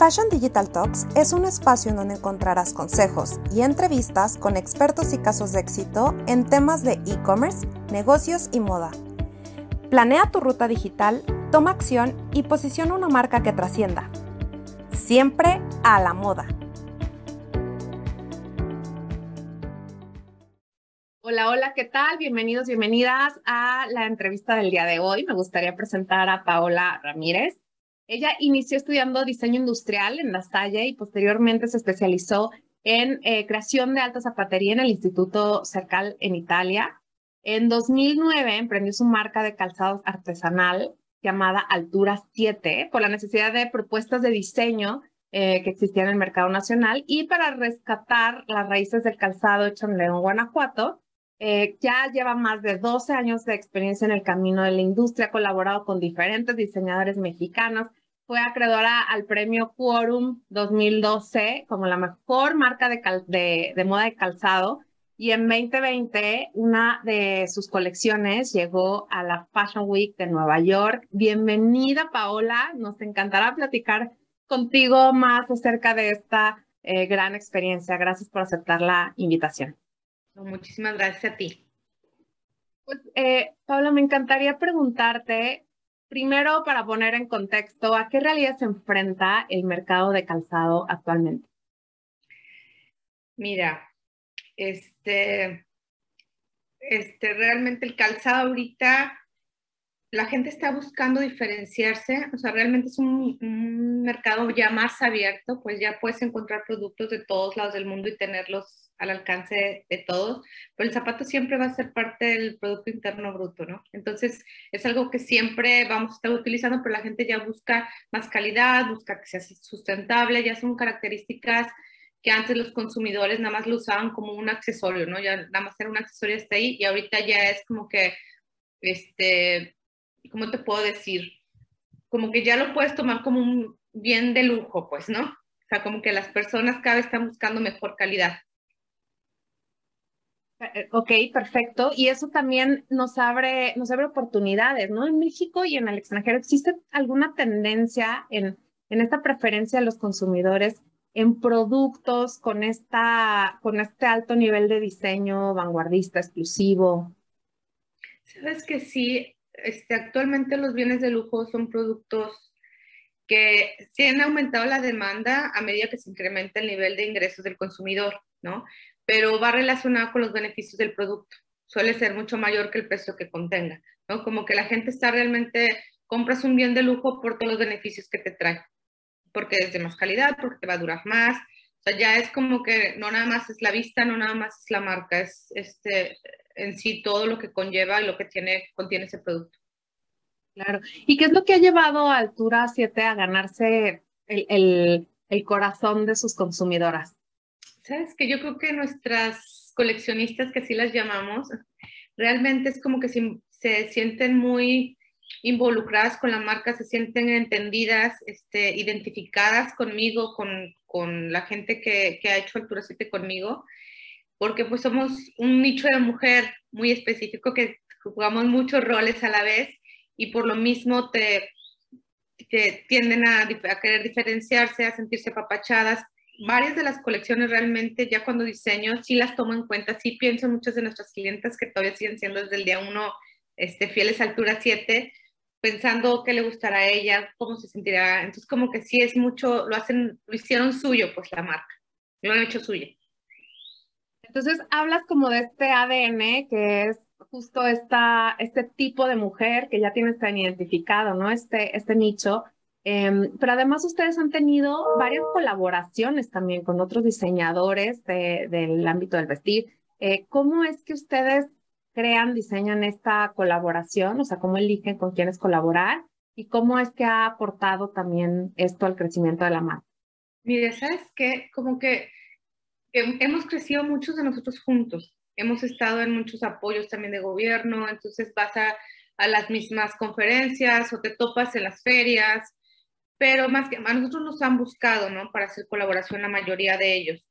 Fashion Digital Talks es un espacio en donde encontrarás consejos y entrevistas con expertos y casos de éxito en temas de e-commerce, negocios y moda. Planea tu ruta digital, toma acción y posiciona una marca que trascienda. Siempre a la moda. Hola, hola, ¿qué tal? Bienvenidos, bienvenidas a la entrevista del día de hoy. Me gustaría presentar a Paola Ramírez. Ella inició estudiando diseño industrial en La Salle y posteriormente se especializó en eh, creación de alta zapatería en el Instituto Cercal en Italia. En 2009 emprendió su marca de calzados artesanal llamada Altura 7 por la necesidad de propuestas de diseño eh, que existían en el mercado nacional y para rescatar las raíces del calzado hecho en León, Guanajuato. Eh, ya lleva más de 12 años de experiencia en el camino de la industria, ha colaborado con diferentes diseñadores mexicanos, fue acreedora al premio Quorum 2012 como la mejor marca de, de, moda de calzado. Y en 2020, una de sus colecciones llegó a la Fashion Week de Nueva York. Bienvenida, Paola. Nos encantará platicar contigo más acerca de esta eh, gran experiencia. Gracias por aceptar la invitación. Muchísimas gracias a ti. Pues, eh, Paola, me encantaría preguntarte primero, para poner en contexto, ¿a qué realidad se enfrenta el mercado de calzado actualmente? Mira, este, este, realmente el calzado ahorita, la gente está buscando diferenciarse, o sea, realmente es un, un mercado ya más abierto, pues ya puedes encontrar productos de todos lados del mundo y tenerlos al alcance de todos, pero el zapato siempre va a ser parte del Producto Interno Bruto, ¿no? Entonces, es algo que siempre vamos a estar utilizando, pero la gente ya busca más calidad, busca que sea sustentable, ya son características que antes los consumidores nada más lo usaban como un accesorio, ¿no? Ya nada más era un accesorio hasta ahí y ahorita ya es como que, este, ¿cómo te puedo decir? Como que ya lo puedes tomar como un bien de lujo, pues, ¿no? O sea, como que las personas cada vez están buscando mejor calidad. Eh, ok, perfecto. Y eso también nos abre, nos abre oportunidades, ¿no? En México y en el extranjero, ¿existe alguna tendencia en, en esta preferencia de los consumidores en productos con, esta, con este alto nivel de diseño vanguardista, exclusivo? Sabes que sí, este, actualmente los bienes de lujo son productos que sí han aumentado la demanda a medida que se incrementa el nivel de ingresos del consumidor, ¿no? Pero va relacionado con los beneficios del producto. Suele ser mucho mayor que el precio que contenga, ¿no? Como que la gente está realmente, compras un bien de lujo por todos los beneficios que te trae, porque es de más calidad, porque te va a durar más. O sea, ya es como que no nada más es la vista, no nada más es la marca, es este, en sí todo lo que conlleva y lo que tiene, contiene ese producto. Claro. ¿Y qué es lo que ha llevado a Altura 7 a ganarse el, el, el corazón de sus consumidoras? Sabes que yo creo que nuestras coleccionistas, que así las llamamos, realmente es como que se, sienten muy involucradas con la marca, se sienten entendidas, este, identificadas conmigo, con, la gente que, ha hecho Altura 7 conmigo, porque pues somos un nicho de mujer muy específico que jugamos muchos roles a la vez y por lo mismo te, tienden a, a querer diferenciarse, a sentirse apapachadas varias de las colecciones realmente ya cuando diseño sí las tomo en cuenta, sí pienso en muchas de nuestras clientes que todavía siguen siendo desde el día uno este, fieles a altura 7, pensando qué le gustará a ella, cómo se sentirá. Entonces como que sí es mucho, lo hacen, lo hicieron suyo pues la marca, lo han hecho suyo. Entonces hablas como de este ADN que es justo esta, este tipo de mujer que ya tienes tan identificado, ¿no? Este, este nicho Em, pero además ustedes han tenido varias colaboraciones también con otros diseñadores del ámbito del vestir. Eh, ¿Cómo es que ustedes crean, diseñan esta colaboración? O sea, ¿cómo eligen con quiénes colaborar? ¿Y cómo es que ha aportado también esto al crecimiento de la marca? Mire, ¿sabes qué? Como que hemos crecido muchos de nosotros juntos. Hemos estado en muchos apoyos también de gobierno, entonces vas a, a las mismas conferencias o te topas en las ferias pero más que a nosotros nos han buscado, ¿no? Para hacer colaboración la mayoría de ellos.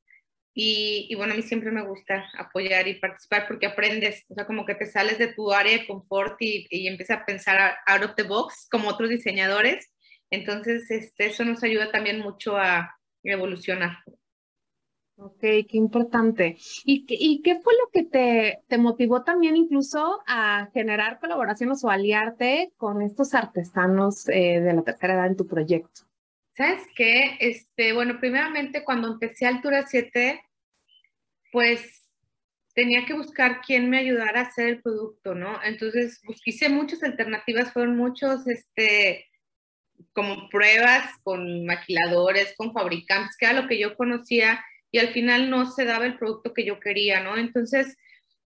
Y, y, bueno, a mí siempre me gusta apoyar y participar porque aprendes, o sea, como que te sales de tu área de confort y, y empiezas a pensar out of the box como otros diseñadores Entonces, este, eso nos ayuda también mucho a evolucionar. Ok, qué importante. ¿Y, y qué fue lo que te, te motivó también incluso a generar colaboraciones o aliarte con estos artesanos eh, de la tercera edad en tu proyecto? ¿Sabes qué? Este, bueno, primeramente cuando empecé Altura 7, pues tenía que buscar quién me ayudara a hacer el producto, ¿no? Entonces, hice muchas alternativas, fueron muchos, este, como pruebas con maquiladores, con fabricantes, que era lo que yo conocía y al final no se daba el producto que yo quería, ¿no? Entonces,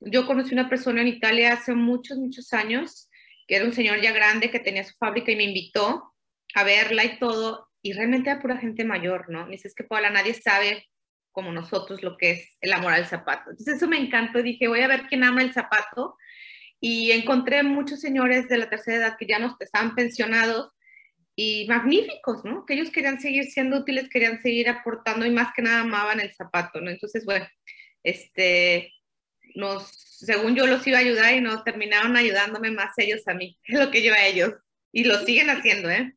yo conocí una persona en Italia hace muchos, muchos años, que era un señor ya grande que tenía su fábrica y me invitó a verla y todo, y realmente era pura gente mayor, ¿no? Me dice, es que Paula, nadie sabe como nosotros lo que es el amor al zapato. Entonces eso me encantó, dije, voy a ver quién ama el zapato, y encontré muchos señores de la tercera edad que ya no estaban pensionados, y magníficos, ¿no? Que ellos querían seguir siendo útiles, querían seguir aportando y más que nada amaban el zapato, ¿no? Entonces, bueno, este, nos, según yo los iba a ayudar y no terminaron ayudándome más ellos a mí que lo que yo a ellos. Y lo siguen haciendo, ¿eh?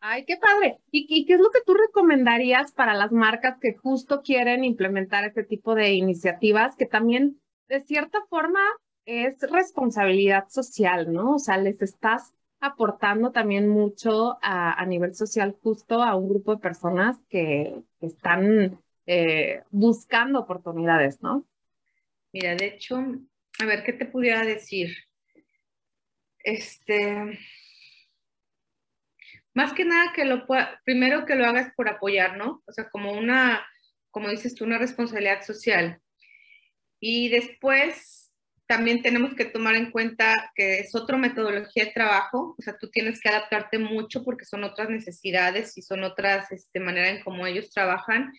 Ay, qué padre. ¿Y, ¿Y, qué es lo que tú recomendarías para las marcas que justo quieren implementar este tipo de iniciativas que también, de cierta forma, es responsabilidad social, ¿no? O sea, les estás aportando también mucho a, nivel social justo a un grupo de personas que, están eh, buscando oportunidades, ¿no? Mira, de hecho, a ver, ¿qué te pudiera decir? Este, más que nada que lo pueda, primero que lo hagas por apoyar, ¿no? O sea, como una, como dices tú, una responsabilidad social. Y después, también tenemos que tomar en cuenta que es otra metodología de trabajo, o sea, tú tienes que adaptarte mucho porque son otras necesidades y son otras este, maneras en cómo ellos trabajan.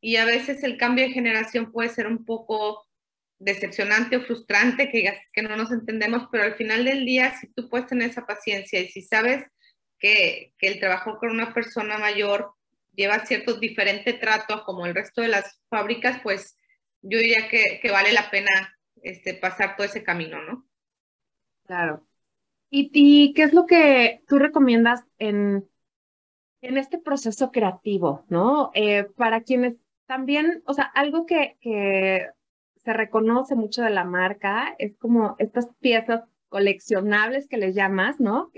Y a veces el cambio de generación puede ser un poco decepcionante o frustrante, que digas que no nos entendemos, pero al final del día, si tú puedes tener esa paciencia y si sabes que, que el trabajo con una persona mayor lleva cierto diferente trato como el resto de las fábricas, pues yo diría que, que vale la pena este, pasar todo ese camino, ¿no? Claro. ¿Y, qué es lo que tú recomiendas en, en este proceso creativo, ¿no? Eh, para quienes también, o sea, algo que, que se reconoce mucho de la marca es como estas piezas coleccionables que les llamas, ¿no?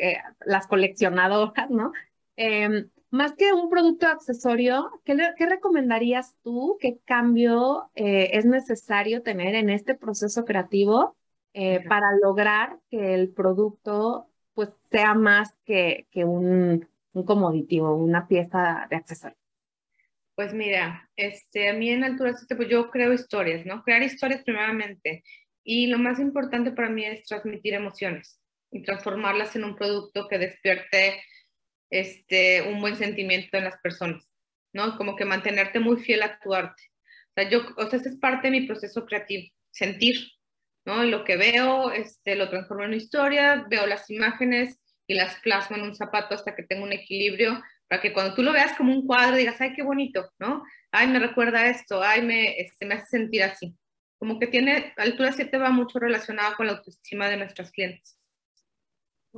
las coleccionadoras, ¿no? Em, más que un producto accesorio, ¿qué, qué recomendarías tú? ¿Qué cambio eh, es necesario tener en este proceso creativo eh, para lograr que el producto pues, sea más que, que un, un comoditivo, una pieza de accesorio? Pues mira, este, a mí en Altura pues yo creo historias, ¿no? Crear historias primeramente. Y lo más importante para mí es transmitir emociones y transformarlas en un producto que despierte este, un buen sentimiento en las personas, ¿no? Como que mantenerte muy fiel a tu arte. O sea, yo, o sea, esa es parte de mi proceso creativo, sentir, ¿no? Lo que veo, este, lo transformo en una historia, veo las imágenes y las plasmo en un zapato hasta que tenga un equilibrio, para que cuando tú lo veas como un cuadro digas, ay, qué bonito, ¿no? Ay, me recuerda esto, ay, me, este, me hace sentir así. Como que tiene, altura 7 va mucho relacionada con la autoestima de nuestras clientes.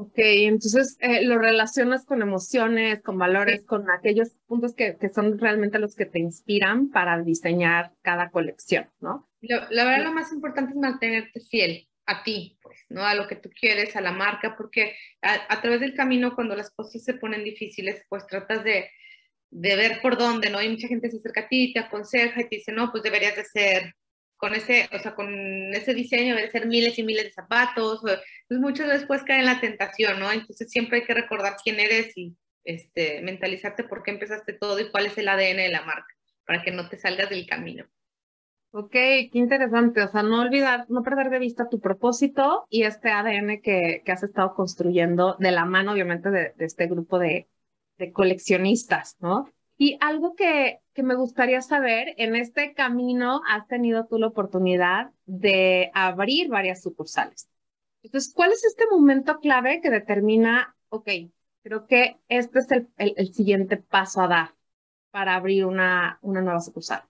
Ok, entonces eh, lo relacionas con emociones, con valores, con aquellos puntos que, que, son realmente los que te inspiran para diseñar cada colección, ¿no? la verdad lo más importante es mantenerte fiel a ti, pues, ¿no? A lo que tú quieres, a la marca, porque a, través del camino, cuando las cosas se ponen difíciles, pues tratas de, de ver por dónde, ¿no? Y mucha gente se acerca a ti, te aconseja y te dice, no, pues deberías de ser con ese, o sea, con ese diseño debe ser miles y miles de zapatos, pues muchos después caen en la tentación, ¿no? Entonces siempre hay que recordar quién eres y este, mentalizarte por qué empezaste todo y cuál es el ADN de la marca, para que no te salgas del camino. Ok, qué interesante. O sea, no olvidar, no perder de vista tu propósito y este ADN que, que has estado construyendo de la mano, obviamente, de, de este grupo de, de coleccionistas, ¿no? Y algo que, que me gustaría saber, en este camino has tenido tú la oportunidad de abrir varias sucursales. Entonces, ¿cuál es este momento clave que determina, ok, creo que este es el, el, siguiente paso a dar para abrir una, una nueva sucursal?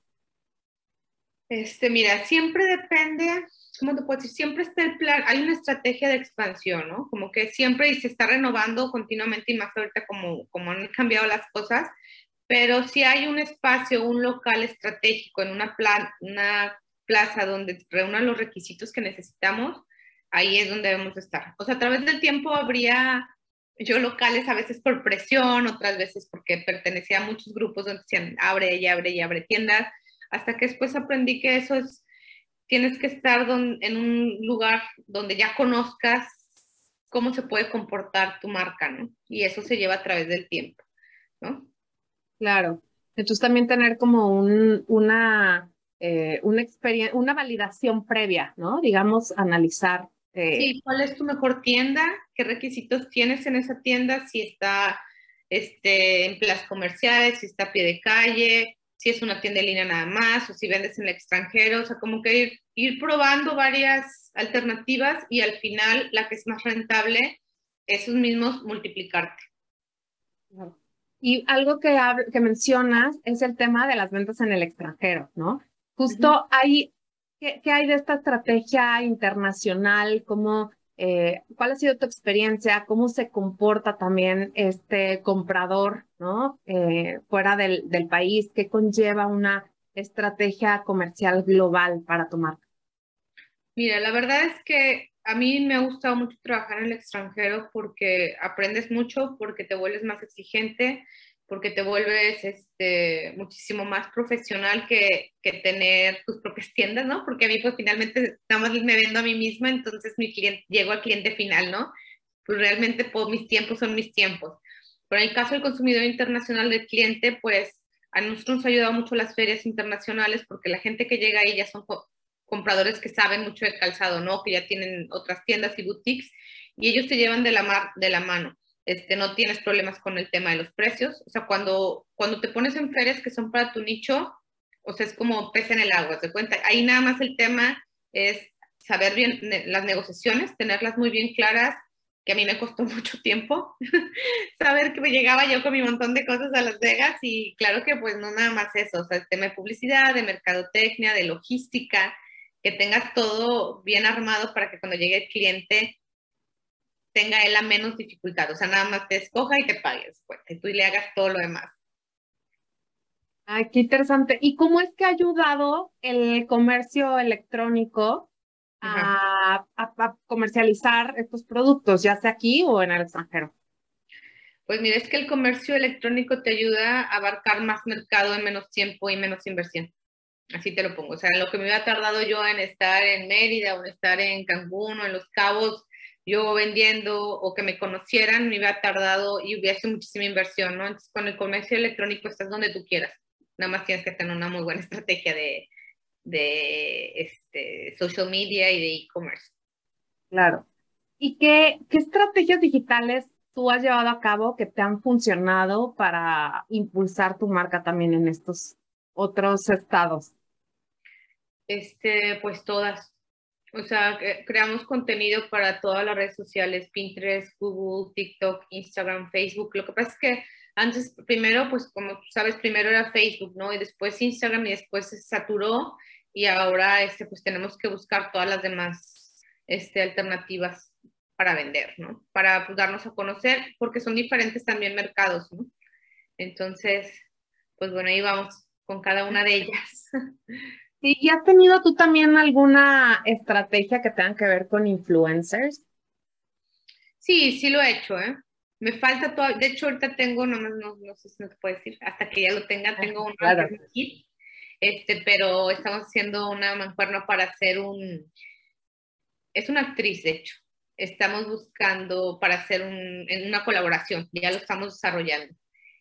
Este, mira, siempre depende, ¿cómo te puedo decir? Siempre está el plan, hay una estrategia de expansión, ¿no? Como que siempre y se está renovando continuamente y más ahorita como, como han cambiado las cosas, pero si hay un espacio, un local estratégico en una, plaza donde reúnan los requisitos que necesitamos, ahí es donde debemos estar. O sea, a través del tiempo habría yo locales a veces por presión, otras veces porque pertenecía a muchos grupos donde decían abre y abre y abre tiendas, hasta que después aprendí que eso es, tienes que estar en un lugar donde ya conozcas cómo se puede comportar tu marca, ¿no? Y eso se lleva a través del tiempo, ¿no? Claro. Entonces también tener como un, una, eh, una experiencia, una validación previa, ¿no? Digamos, analizar Sí, ¿cuál es tu mejor tienda? ¿Qué requisitos tienes en esa tienda? Si está este, en plazas comerciales, si está a pie de calle, si es una tienda en línea nada más, o si vendes en el extranjero, o sea, como que ir, ir probando varias alternativas y al final la que es más rentable, esos mismos multiplicarte. Y algo que, que mencionas es el tema de las ventas en el extranjero, ¿no? Justo hay ¿Qué, hay de esta estrategia internacional? ¿Cómo, eh, ¿Cuál ha sido tu experiencia? ¿Cómo se comporta también este comprador ¿no? Eh, fuera del, del país? ¿Qué conlleva una estrategia comercial global para tu marca? Mira, la verdad es que a mí me ha gustado mucho trabajar en el extranjero porque aprendes mucho, porque te vuelves más exigente, porque te vuelves este, muchísimo más profesional que, que, tener tus propias tiendas, ¿no? Porque a mí pues finalmente nada más me vendo a mí misma, entonces mi cliente, llego al cliente final, ¿no? Pues realmente pues, mis tiempos son mis tiempos. Pero en el caso del consumidor internacional del cliente, pues a nosotros nos ha ayudado mucho las ferias internacionales porque la gente que llega ahí ya son compradores que saben mucho de calzado, ¿no? Que ya tienen otras tiendas y boutiques y ellos te llevan de la, mar, de la mano este, no tienes problemas con el tema de los precios. O sea, cuando, cuando te pones en ferias que son para tu nicho, o sea, es como pez en el agua, ¿se cuenta? Ahí nada más el tema es saber bien las negociaciones, tenerlas muy bien claras, que a mí me costó mucho tiempo, saber que me llegaba yo con mi montón de cosas a Las Vegas y claro que pues no nada más eso, o sea, el tema de publicidad, de mercadotecnia, de logística, que tengas todo bien armado para que cuando llegue el cliente tenga él la menos dificultad. O sea, nada más te escoja y te pagues, pues, y tú le hagas todo lo demás. Ay, qué interesante. ¿Y cómo es que ha ayudado el comercio electrónico a, comercializar estos productos, ya sea aquí o en el extranjero? Pues mira, es que el comercio electrónico te ayuda a abarcar más mercado en menos tiempo y menos inversión. Así te lo pongo. O sea, lo que me hubiera tardado yo en estar en Mérida o en estar en Cancún o en Los Cabos yo vendiendo o que me conocieran, me hubiera tardado y hubiese muchísima inversión, ¿no? Entonces, con el comercio electrónico estás donde tú quieras. Nada más tienes que tener una muy buena estrategia de, de este, social media y de e-commerce. Claro. ¿Y qué, qué estrategias digitales tú has llevado a cabo que te han funcionado para impulsar tu marca también en estos otros estados? Este, pues todas. O sea, creamos contenido para todas las redes sociales, Pinterest, Google, TikTok, Instagram, Facebook. Lo que pasa es que antes, primero, pues como tú sabes, primero era Facebook, ¿no? Y después Instagram y después se saturó y ahora, este, pues tenemos que buscar todas las demás este, alternativas para vender, ¿no? Para pues, darnos a conocer, porque son diferentes también mercados, ¿no? Entonces, pues bueno, ahí vamos con cada una de ellas. Sí, ¿y has tenido tú también alguna estrategia que tenga que ver con influencers? Sí, sí lo he hecho, ¿eh? Me falta todo, de hecho ahorita tengo, no, no, no sé si no te puedo decir, hasta que ya lo tenga, ah, tengo un claro. este, pero estamos haciendo una mancuerna para hacer un, es una actriz, de hecho, estamos buscando para hacer un, en una colaboración, ya lo estamos desarrollando.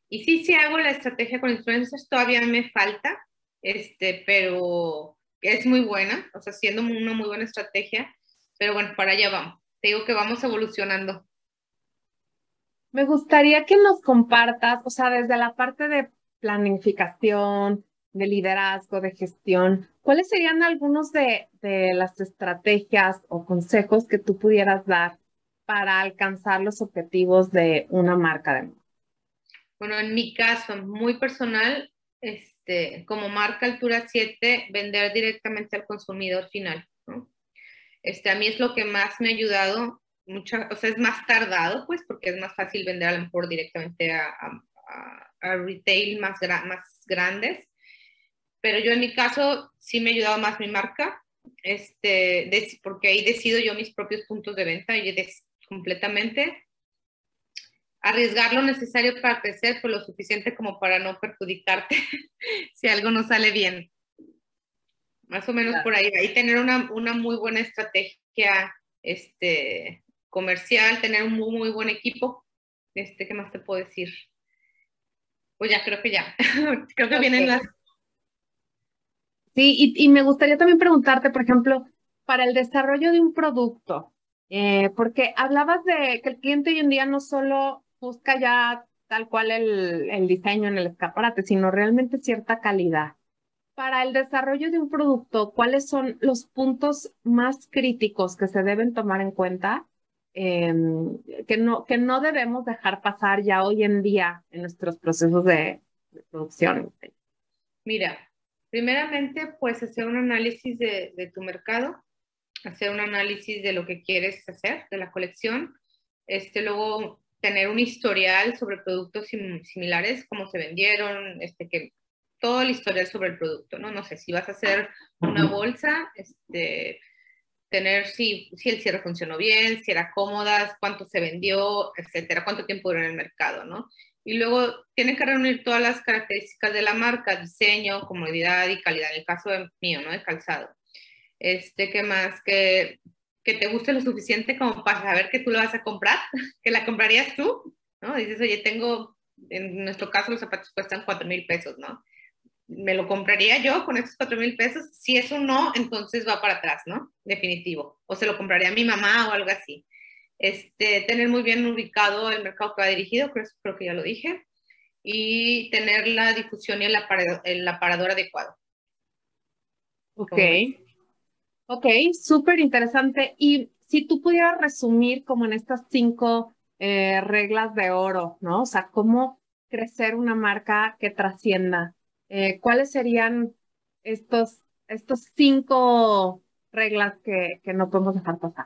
Y sí, sí hago la estrategia con influencers, todavía me falta, este, pero es muy buena, o sea, siendo una muy buena estrategia, pero bueno, para allá vamos. Te digo que vamos evolucionando. Me gustaría que nos compartas, o sea, desde la parte de planificación, de liderazgo, de gestión, ¿cuáles serían algunos de, de las estrategias o consejos que tú pudieras dar para alcanzar los objetivos de una marca de moda? Bueno, en mi caso, muy personal, es este, como marca Altura 7, vender directamente al consumidor final. ¿no? Este, a mí es lo que más me ha ayudado, mucha, o sea, es más tardado, pues, porque es más fácil vender a lo mejor directamente a, a, a retail más, más grandes. Pero yo en mi caso sí me ha ayudado más mi marca, este, porque ahí decido yo mis propios puntos de venta y completamente arriesgar lo necesario para crecer, por lo suficiente como para no perjudicarte si algo no sale bien. Más o menos por ahí. Ahí tener una, una, muy buena estrategia este, comercial, tener un muy, muy buen equipo. Este, ¿Qué más te puedo decir? Pues ya, creo que ya. creo que vienen las... Sí, y, y, me gustaría también preguntarte, por ejemplo, para el desarrollo de un producto, eh, porque hablabas de que el cliente hoy en día no solo busca ya tal cual el, el diseño en el escaparate, sino realmente cierta calidad. Para el desarrollo de un producto, ¿cuáles son los puntos más críticos que se deben tomar en cuenta eh, que, no, que no debemos dejar pasar ya hoy en día en nuestros procesos de, de producción? Mira, primeramente, pues hacer un análisis de, de, tu mercado, hacer un análisis de lo que quieres hacer, de la colección. Este, luego, tener un historial sobre productos similares, cómo se vendieron, este, que todo el historial sobre el producto, ¿no? No sé, si vas a hacer una bolsa, este, tener si, si el cierre funcionó bien, si era cómoda, cuánto se vendió, etcétera, cuánto tiempo duró en el mercado, ¿no? Y luego tiene que reunir todas las características de la marca, diseño, comodidad y calidad, en el caso mío, ¿no? De calzado. Este, ¿qué más? Que que te guste lo suficiente como para saber que tú lo vas a comprar, que la comprarías tú, ¿no? Dices, oye, tengo, en nuestro caso los zapatos cuestan 4 mil pesos, ¿no? ¿Me lo compraría yo con esos 4 mil pesos? Si eso no, entonces va para atrás, ¿no? Definitivo. O se lo compraría a mi mamá o algo así. Este, tener muy bien ubicado el mercado que va dirigido, creo, creo que ya lo dije, y tener la difusión y el aparador, el aparador adecuado. Ok. Ok, súper interesante. Y si tú pudieras resumir como en estas cinco eh, reglas de oro, ¿no? O sea, cómo crecer una marca que trascienda. Eh, ¿Cuáles serían estos, estos cinco reglas que, que no podemos dejar pasar?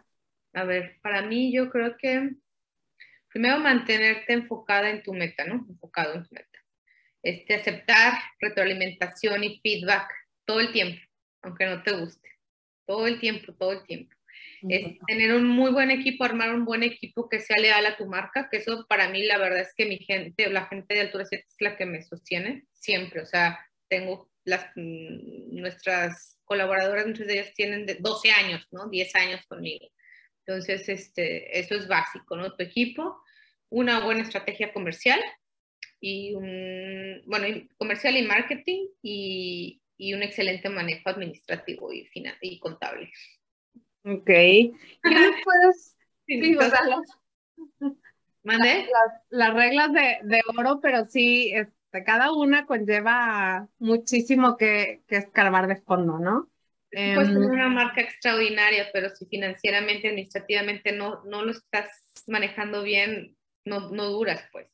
A ver, para mí yo creo que primero mantenerte enfocada en tu meta, ¿no? Enfocado en tu meta. Este, aceptar retroalimentación y feedback todo el tiempo, aunque no te guste todo el tiempo, todo el tiempo. Es tener un muy buen equipo, armar un buen equipo que sea leal a tu marca, que eso para mí la verdad es que mi gente, la gente de Altura 7 es la que me sostiene siempre, o sea, tengo las, mm, nuestras colaboradoras, muchas de ellas tienen de 12 años, ¿no? 10 años conmigo. Entonces, este, eso es básico, ¿no? Tu equipo, una buena estrategia comercial y un, bueno, comercial y marketing y, y un excelente manejo administrativo y, final, y contable. Ok. ¿Qué puedes? Sí, o sea, las, ¿Mande? Las, las, reglas de, de, oro, pero sí, este, cada una conlleva muchísimo que, que escarbar de fondo, ¿no? Puedes tener una marca extraordinaria, pero si financieramente, administrativamente no, no lo estás manejando bien, no, no duras, pues.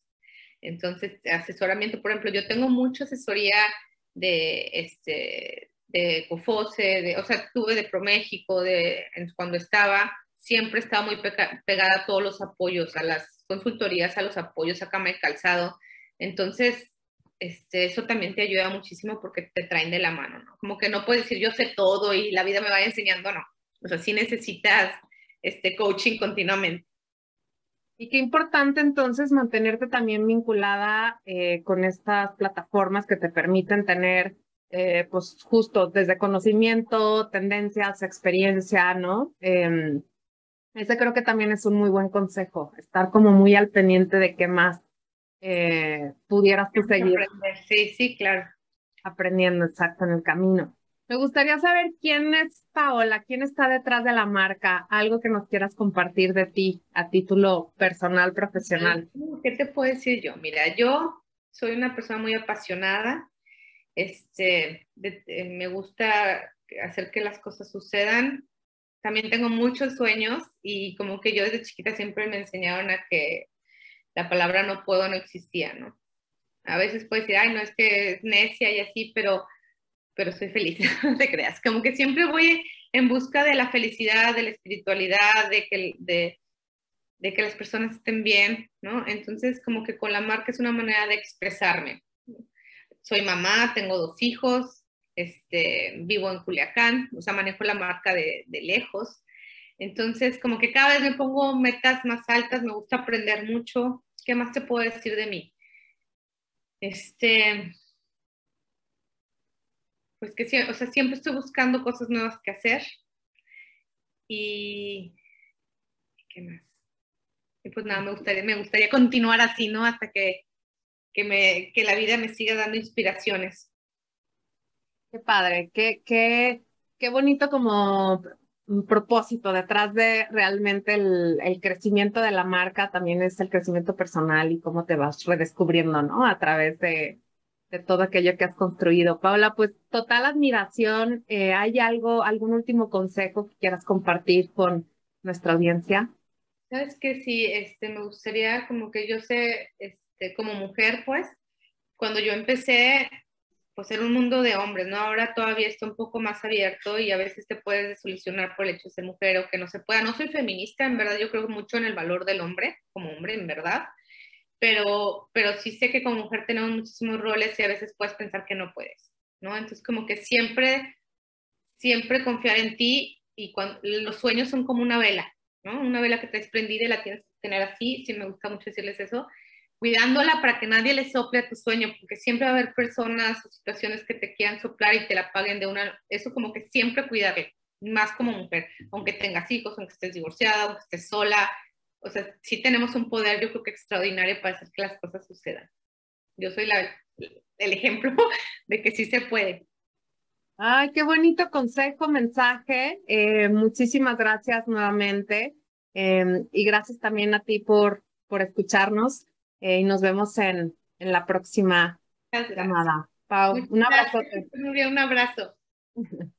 Entonces, asesoramiento, por ejemplo, yo tengo mucha asesoría de, este, de Cofose, de, o sea, tuve de ProMéxico, de, cuando estaba, siempre estaba muy pegada a todos los apoyos, a las consultorías, a los apoyos a cama y calzado. Entonces, este, eso también te ayuda muchísimo porque te traen de la mano, ¿no? Como que no puedes decir yo sé todo y la vida me vaya enseñando, no. O sea, sí necesitas este coaching continuamente. Y qué importante entonces mantenerte también vinculada eh, con estas plataformas que te permiten tener, eh, pues justo desde conocimiento, tendencias, experiencia, ¿no? Eh, ese creo que también es un muy buen consejo, estar como muy al pendiente de qué más eh, pudieras tú seguir. Sí, sí, claro. Aprendiendo exacto en el camino. Me gustaría saber quién es Paola, quién está detrás de la marca, algo que nos quieras compartir de ti a título personal, profesional. ¿Qué te puedo decir yo? Mira, yo soy una persona muy apasionada, este, me gusta hacer que las cosas sucedan. También tengo muchos sueños y como que yo desde chiquita siempre me enseñaron a que la palabra no puedo no existía, ¿no? A veces puedes decir, ay, no es que es necia y así, pero, pero soy feliz, no te creas. Como que siempre voy en busca de la felicidad, de la espiritualidad, de que, las personas estén bien, ¿no? Entonces, como que con la marca es una manera de expresarme. Soy mamá, tengo dos hijos, este, vivo en Culiacán, o sea, manejo la marca de, de lejos. Entonces, como que cada vez me pongo metas más altas, me gusta aprender mucho. ¿Qué más te puedo decir de mí? Este, pues que o sea, siempre estoy buscando cosas nuevas que hacer. Y, ¿qué más? Y pues nada, me gustaría, me gustaría continuar así, ¿no? Hasta que, que, me, que la vida me siga dando inspiraciones. Qué padre, qué, qué, qué bonito como propósito detrás de realmente el, el, crecimiento de la marca, también es el crecimiento personal y cómo te vas redescubriendo, ¿no? A través de, de todo aquello que has construido. Paula, pues total admiración. Eh, ¿Hay algo, algún último consejo que quieras compartir con nuestra audiencia? Sabes que sí, este, me gustaría como que yo sé, este, como mujer, pues, cuando yo empecé, pues era un mundo de hombres, ¿no? Ahora todavía está un poco más abierto y a veces te puedes solucionar por el hecho de ser mujer o que no se pueda. No soy feminista, en verdad, yo creo mucho en el valor del hombre, como hombre, en verdad, pero, pero sí sé que como mujer tenemos muchísimos roles y a veces puedes pensar que no puedes, ¿no? Entonces como que siempre, siempre confiar en ti y cuando, los sueños son como una vela, ¿no? Una vela que te prendida y la tienes que tener así, sí me gusta mucho decirles eso, cuidándola para que nadie le sople a tu sueño, porque siempre va a haber personas o situaciones que te quieran soplar y te la paguen de una, eso como que siempre cuidarle, más como mujer, aunque tengas hijos, aunque estés divorciada, aunque estés sola, o sea, sí tenemos un poder, yo creo que extraordinario para hacer que las cosas sucedan. Yo soy la, el ejemplo de que sí se puede. Ay, qué bonito consejo, mensaje. Eh, muchísimas gracias nuevamente. Em, y gracias también a ti por, por escucharnos. Eh, y nos vemos en, en la próxima llamada. Pau, un abrazo. Un abrazo.